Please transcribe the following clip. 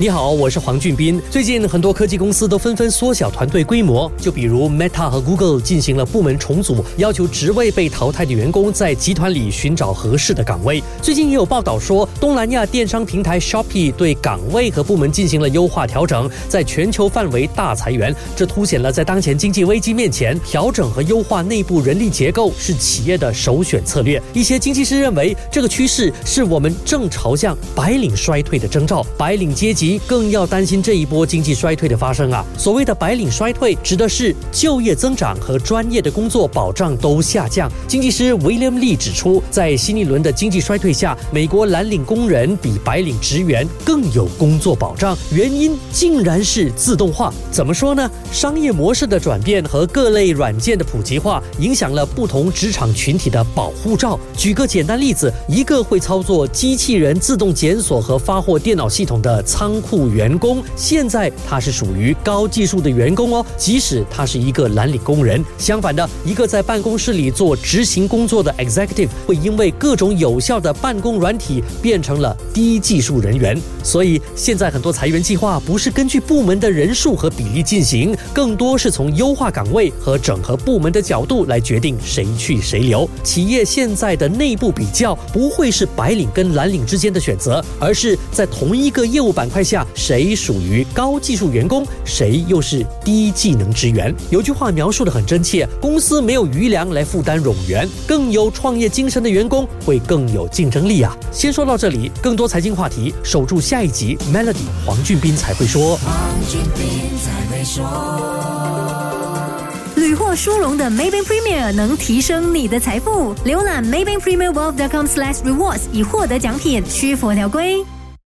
你好，我是黄俊斌。最近很多科技公司都纷纷缩小团队规模，就比如 Meta 和 Google 进行了部门重组，要求职位被淘汰的员工在集团里寻找合适的岗位。最近也有报道说，东南亚电商平台 Shopee 对岗位和部门进行了优化调整，在全球范围大裁员。这凸显了在当前经济危机面前，调整和优化内部人力结构是企业的首选策略。一些经济师认为，这个趋势是我们正朝向白领衰退的征兆，白领阶级。更要担心这一波经济衰退的发生啊！所谓的白领衰退，指的是就业增长和专业的工作保障都下降。经济师 William Lee 指出，在新一轮的经济衰退下，美国蓝领工人比白领职员更有工作保障，原因竟然是自动化。怎么说呢？商业模式的转变和各类软件的普及化，影响了不同职场群体的保护罩。举个简单例子，一个会操作机器人自动检索和发货电脑系统的仓。库员工现在他是属于高技术的员工哦，即使他是一个蓝领工人。相反的，一个在办公室里做执行工作的 executive 会因为各种有效的办公软体变成了低技术人员。所以现在很多裁员计划不是根据部门的人数和比例进行，更多是从优化岗位和整合部门的角度来决定谁去谁留。企业现在的内部比较不会是白领跟蓝领之间的选择，而是在同一个业务板块。下谁属于高技术员工，谁又是低技能职员？有句话描述的很真切：公司没有余粮来负担冗员，更有创业精神的员工会更有竞争力啊！先说到这里，更多财经话题，守住下一集。Melody 黄俊斌才会说。屡获殊荣的 Maybank Premier 能提升你的财富。浏览 Maybank Premier Wealth.com/rewards 以获得奖品，需符合条规。